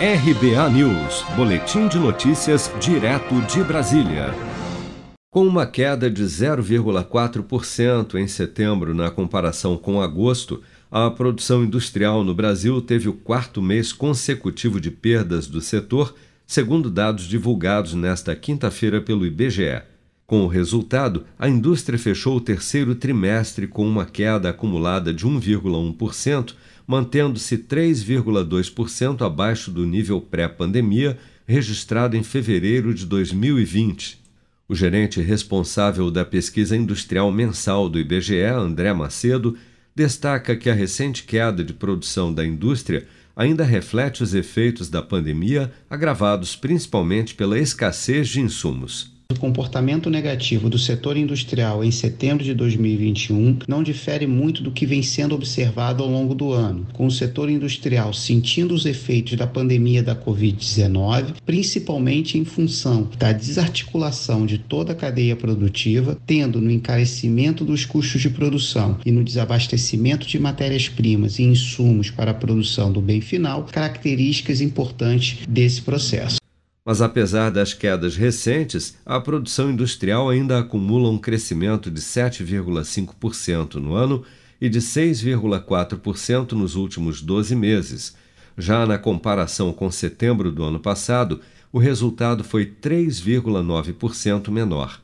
RBA News, Boletim de Notícias, direto de Brasília. Com uma queda de 0,4% em setembro na comparação com agosto, a produção industrial no Brasil teve o quarto mês consecutivo de perdas do setor, segundo dados divulgados nesta quinta-feira pelo IBGE. Com o resultado, a indústria fechou o terceiro trimestre com uma queda acumulada de 1,1%, mantendo-se 3,2% abaixo do nível pré-pandemia registrado em fevereiro de 2020. O gerente responsável da pesquisa industrial mensal do IBGE, André Macedo, destaca que a recente queda de produção da indústria ainda reflete os efeitos da pandemia, agravados principalmente pela escassez de insumos. O comportamento negativo do setor industrial em setembro de 2021 não difere muito do que vem sendo observado ao longo do ano, com o setor industrial sentindo os efeitos da pandemia da Covid-19, principalmente em função da desarticulação de toda a cadeia produtiva, tendo no encarecimento dos custos de produção e no desabastecimento de matérias-primas e insumos para a produção do bem final, características importantes desse processo. Mas apesar das quedas recentes, a produção industrial ainda acumula um crescimento de 7,5% no ano e de 6,4% nos últimos 12 meses. Já na comparação com setembro do ano passado, o resultado foi 3,9% menor.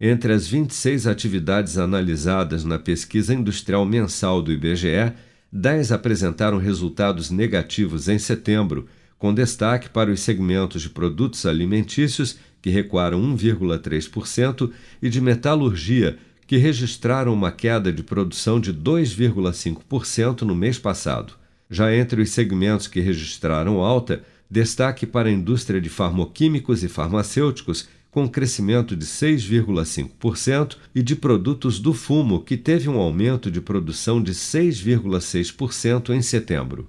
Entre as 26 atividades analisadas na pesquisa industrial mensal do IBGE, 10 apresentaram resultados negativos em setembro com destaque para os segmentos de produtos alimentícios, que recuaram 1,3%, e de metalurgia, que registraram uma queda de produção de 2,5% no mês passado. Já entre os segmentos que registraram alta, destaque para a indústria de farmoquímicos e farmacêuticos, com crescimento de 6,5%, e de produtos do fumo, que teve um aumento de produção de 6,6% em setembro